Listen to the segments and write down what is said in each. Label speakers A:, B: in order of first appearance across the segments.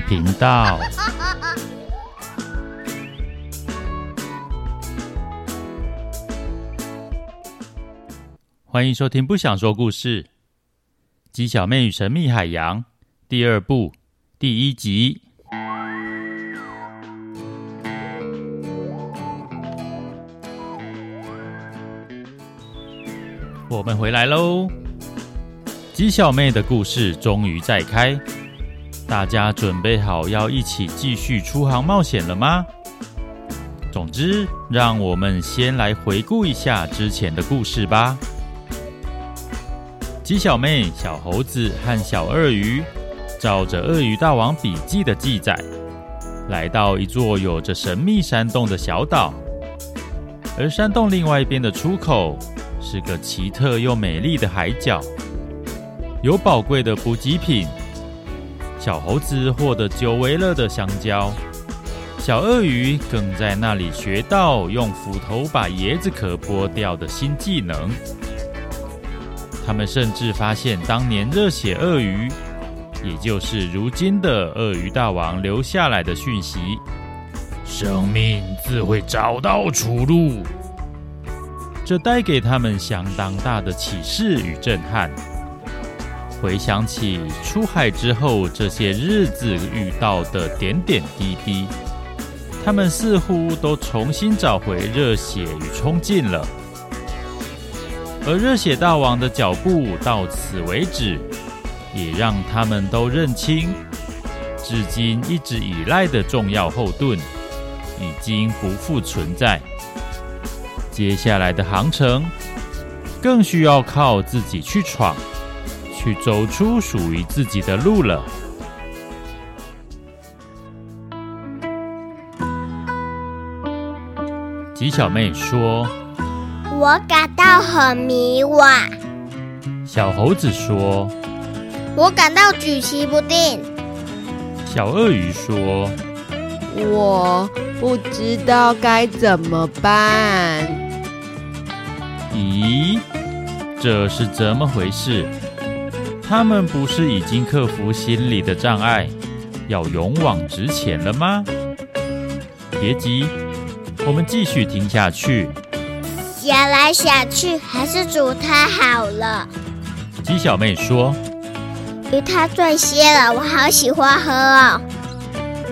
A: 频道。欢迎收听《不想说故事》《鸡小妹与神秘海洋》第二部第一集。我们回来喽！鸡小妹的故事终于再开，大家准备好要一起继续出航冒险了吗？总之，让我们先来回顾一下之前的故事吧。鸡小妹、小猴子和小鳄鱼，照着鳄鱼大王笔记的记载，来到一座有着神秘山洞的小岛。而山洞另外一边的出口，是个奇特又美丽的海角，有宝贵的补给品。小猴子获得久违了的香蕉，小鳄鱼更在那里学到用斧头把椰子壳剥掉的新技能。他们甚至发现，当年热血鳄鱼，也就是如今的鳄鱼大王留下来的讯息：生命自会找到出路。这带给他们相当大的启示与震撼。回想起出海之后这些日子遇到的点点滴滴，他们似乎都重新找回热血与冲劲了。而热血大王的脚步到此为止，也让他们都认清，至今一直以来的重要后盾已经不复存在。接下来的航程，更需要靠自己去闯，去走出属于自己的路了。吉小妹说。
B: 我感到很迷惘。
A: 小猴子说：“
B: 我感到举棋不定。”
A: 小鳄鱼说：“
C: 我不知道该怎么办。”
A: 咦，这是怎么回事？他们不是已经克服心理的障碍，要勇往直前了吗？别急，我们继续听下去。
B: 想来想去，还是煮汤好了。
A: 鸡小妹说：“
B: 鱼汤最鲜了，我好喜欢喝哦。”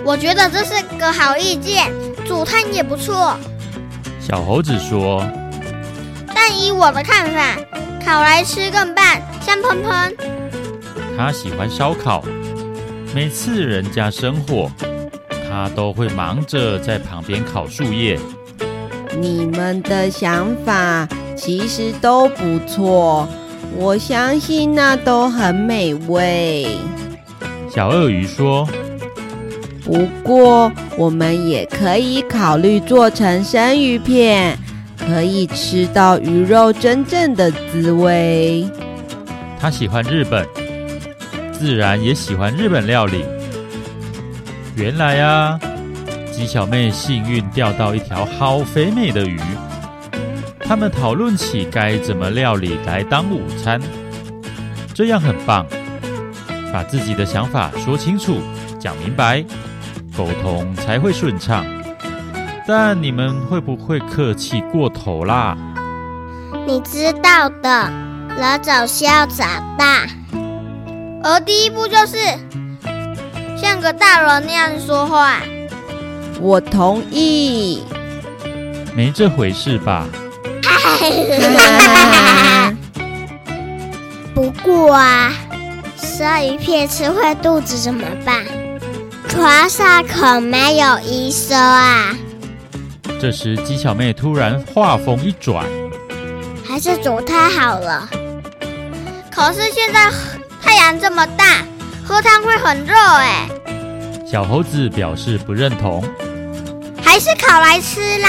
B: 我觉得这是个好意见，煮汤也不错。
A: 小猴子说：“
B: 但以我的看法，烤来吃更棒，香喷喷。”
A: 他喜欢烧烤，每次人家生火，他都会忙着在旁边烤树叶。
C: 你们的想法其实都不错，我相信那都很美味。
A: 小鳄鱼说：“
C: 不过我们也可以考虑做成生鱼片，可以吃到鱼肉真正的滋味。”
A: 他喜欢日本，自然也喜欢日本料理。原来啊。鸡小妹幸运钓到一条好肥美的鱼，他们讨论起该怎么料理来当午餐，这样很棒。把自己的想法说清楚、讲明白，沟通才会顺畅。但你们会不会客气过头啦？
B: 你知道的，人总是要长大，而第一步就是像个大人那样说话。
C: 我同意，
A: 没这回事吧？
B: 不过啊，鲨鱼片吃坏肚子怎么办？船上可没有医生啊！
A: 这时，鸡小妹突然话锋一转：“
B: 还是煮太好了。可是现在太阳这么大，喝汤会很热哎。”
A: 小猴子表示不认同。
B: 还是烤来吃啦！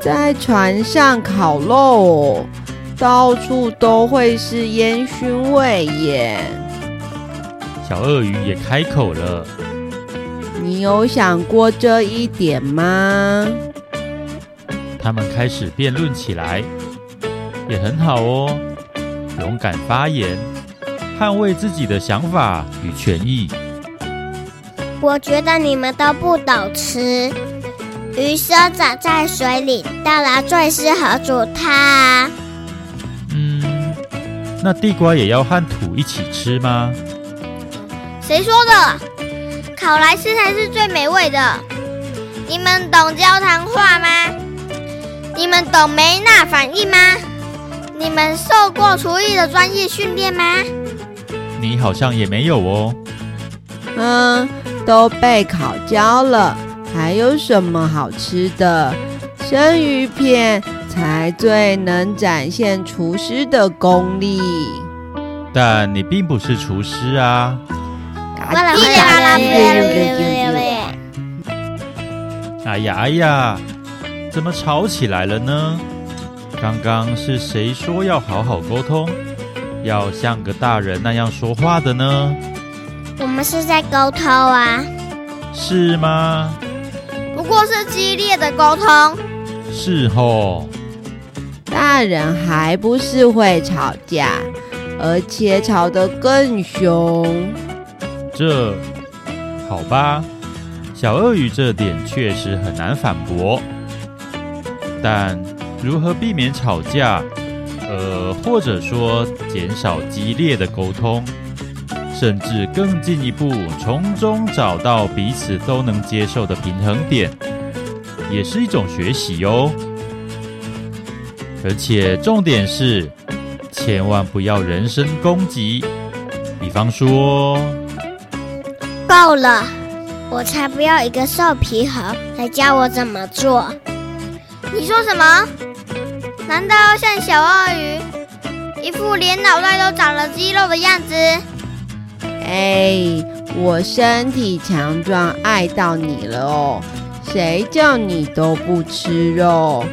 C: 在船上烤肉，到处都会是烟熏味耶。
A: 小鳄鱼也开口了：“
C: 你有想过这一点吗？”
A: 他们开始辩论起来，也很好哦。勇敢发言，捍卫自己的想法与权益，
B: 我觉得你们都不懂吃。鱼生长在水里，当然最适合煮汤。
A: 嗯，那地瓜也要和土一起吃吗？
B: 谁说的？烤来吃才是最美味的。你们懂焦糖化吗？你们懂梅纳反应吗？你们受过厨艺的专业训练吗？
A: 你好像也没有哦。
C: 嗯，都被烤焦了，还有什么好吃的？生鱼片才最能展现厨师的功力。
A: 但你并不是厨师啊。哎呀哎呀，怎么吵起来了呢？刚刚是谁说要好好沟通，要像个大人那样说话的呢？
B: 我们是在沟通啊。
A: 是吗？
B: 不过是激烈的沟通。
A: 是吼。
C: 大人还不是会吵架，而且吵得更凶。
A: 这，好吧。小鳄鱼这点确实很难反驳，但如何避免吵架，呃，或者说减少激烈的沟通，甚至更进一步从中找到彼此都能接受的平衡点，也是一种学习哟。而且重点是，千万不要人身攻击，比方说，
B: 够了。我才不要一个瘦皮猴来教我怎么做！你说什么？难道要像小鳄鱼，一副连脑袋都长了肌肉的样子？
C: 哎，我身体强壮，爱到你了哦！谁叫你都不吃肉？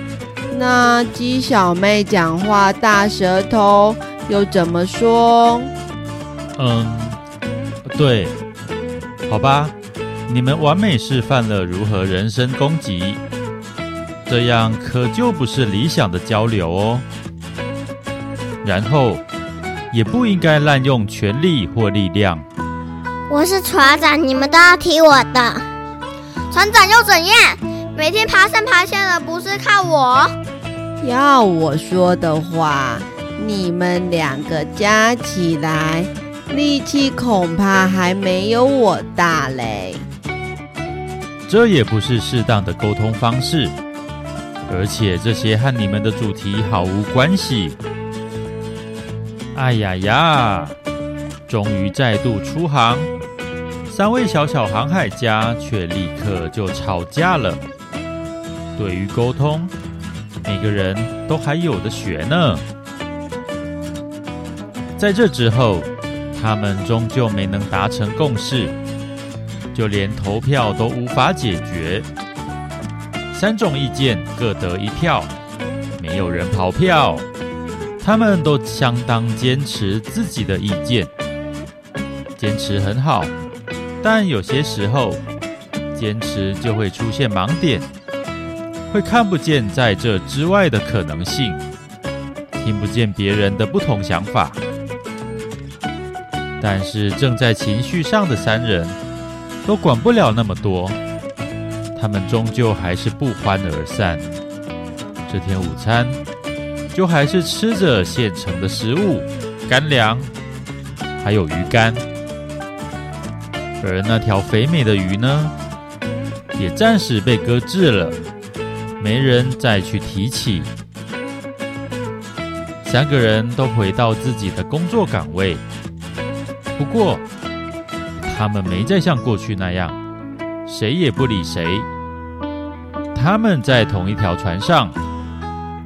C: 那鸡小妹讲话大舌头，又怎么说？
A: 嗯，对，好吧。你们完美示范了如何人身攻击，这样可就不是理想的交流哦。然后，也不应该滥用权力或力量。
B: 我是船长，你们都要听我的。船长又怎样？每天爬上爬下的不是靠我？
C: 要我说的话，你们两个加起来力气恐怕还没有我大嘞。
A: 这也不是适当的沟通方式，而且这些和你们的主题毫无关系。哎呀呀！终于再度出航，三位小小航海家却立刻就吵架了。对于沟通，每个人都还有的学呢。在这之后，他们终究没能达成共识。就连投票都无法解决，三种意见各得一票，没有人跑票，他们都相当坚持自己的意见，坚持很好，但有些时候坚持就会出现盲点，会看不见在这之外的可能性，听不见别人的不同想法，但是正在情绪上的三人。都管不了那么多，他们终究还是不欢而散。这天午餐就还是吃着现成的食物，干粮，还有鱼干。而那条肥美的鱼呢，也暂时被搁置了，没人再去提起。三个人都回到自己的工作岗位，不过。他们没再像过去那样，谁也不理谁。他们在同一条船上，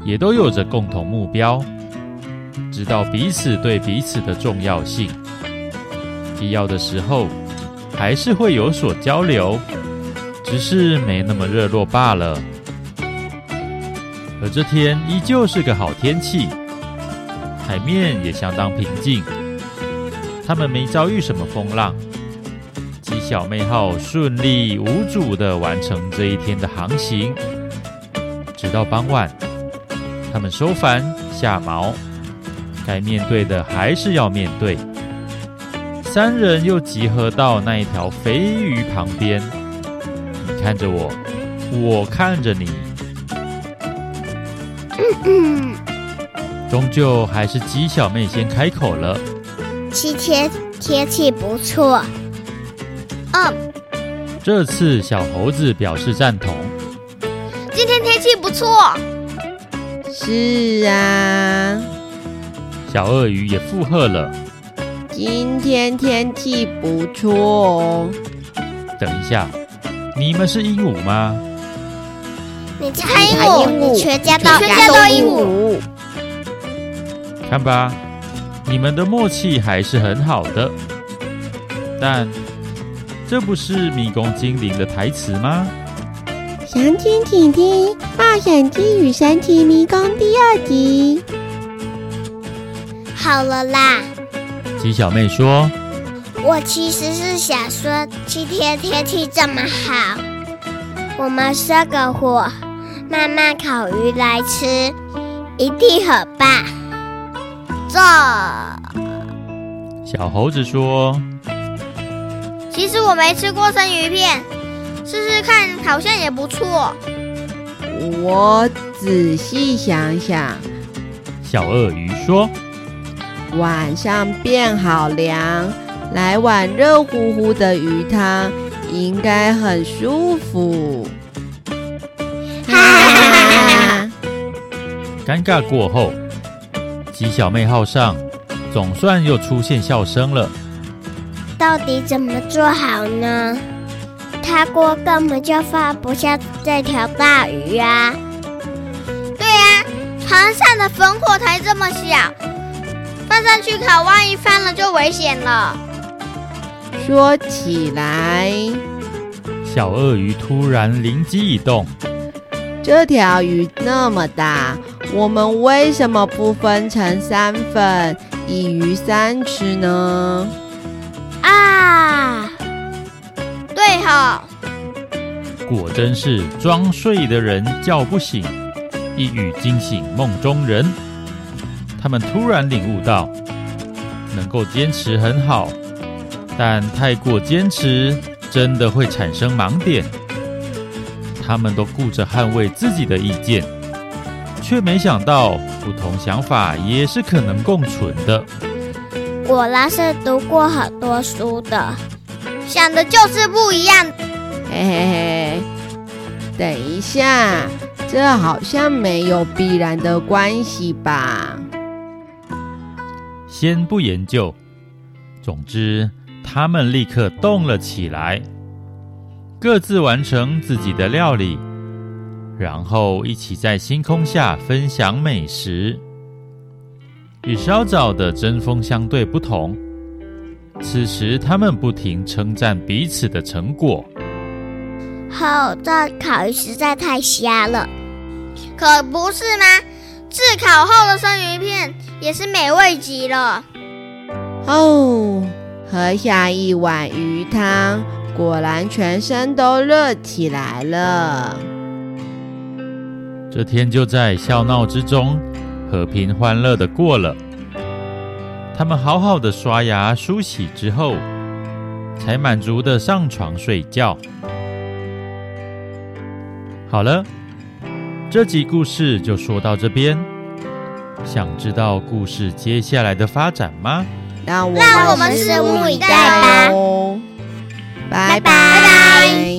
A: 也都有着共同目标，知道彼此对彼此的重要性。必要的时候，还是会有所交流，只是没那么热络罢了。而这天依旧是个好天气，海面也相当平静，他们没遭遇什么风浪。鸡小妹号顺利无阻地完成这一天的航行，直到傍晚，他们收帆下锚，该面对的还是要面对。三人又集合到那一条肥鱼旁边。你看着我，我看着你。终究还是鸡小妹先开口了。
B: 今天天气不错。嗯，
A: 这次小猴子表示赞同。
B: 今天天气不错。
C: 是啊。
A: 小鳄鱼也附和了。
C: 今天天气不错哦。
A: 等一下，你们是鹦鹉吗？
B: 你猜鹦鹉，你全家都鹦鹉。
A: 看吧，你们的默契还是很好的。但这不是迷宫精灵的台词吗？
C: 详情请听《冒险鸡与神奇迷宫》第二集。
B: 好了啦。
A: 鸡小妹说：“
B: 我其实是想说，今天天气这么好，我们生个火，慢慢烤鱼来吃，一定很棒。”这
A: 小猴子说：“
B: 其实我没吃过生鱼片，试试看好像也不错。”
C: 我仔细想想，
A: 小鳄鱼说。
C: 晚上变好凉，来碗热乎乎的鱼汤，应该很舒服。
B: 哈哈哈哈！
A: 尴尬过后，鸡小妹号上总算又出现笑声了。
B: 到底怎么做好呢？他锅根本就放不下这条大鱼啊！对呀、啊，船上的烽火台这么小。放上去烤，万一翻了就危险了。
C: 说起来，
A: 小鳄鱼突然灵机一动：
C: 这条鱼那么大，我们为什么不分成三份，一鱼三吃呢？
B: 啊，对哈、
A: 果真是装睡的人叫不醒，一语惊醒梦中人。他们突然领悟到，能够坚持很好，但太过坚持真的会产生盲点。他们都顾着捍卫自己的意见，却没想到不同想法也是可能共存的。
B: 果然是读过很多书的，想的就是不一样。
C: 嘿嘿嘿，等一下，这好像没有必然的关系吧？
A: 先不研究，总之，他们立刻动了起来，各自完成自己的料理，然后一起在星空下分享美食。与稍早的针锋相对不同，此时他们不停称赞彼此的成果。
B: 好，这烤鱼实在太瞎了，可不是吗？炙烤后的生鱼片也是美味极了。
C: 哦，喝下一碗鱼汤，果然全身都热起来了。
A: 这天就在笑闹之中，和平欢乐的过了。他们好好的刷牙梳洗之后才满足的上床睡觉。好了这集故事就说到这边。想知道故事接下来的发展吗？
C: 那我
B: 们拭目以待吧。拜拜。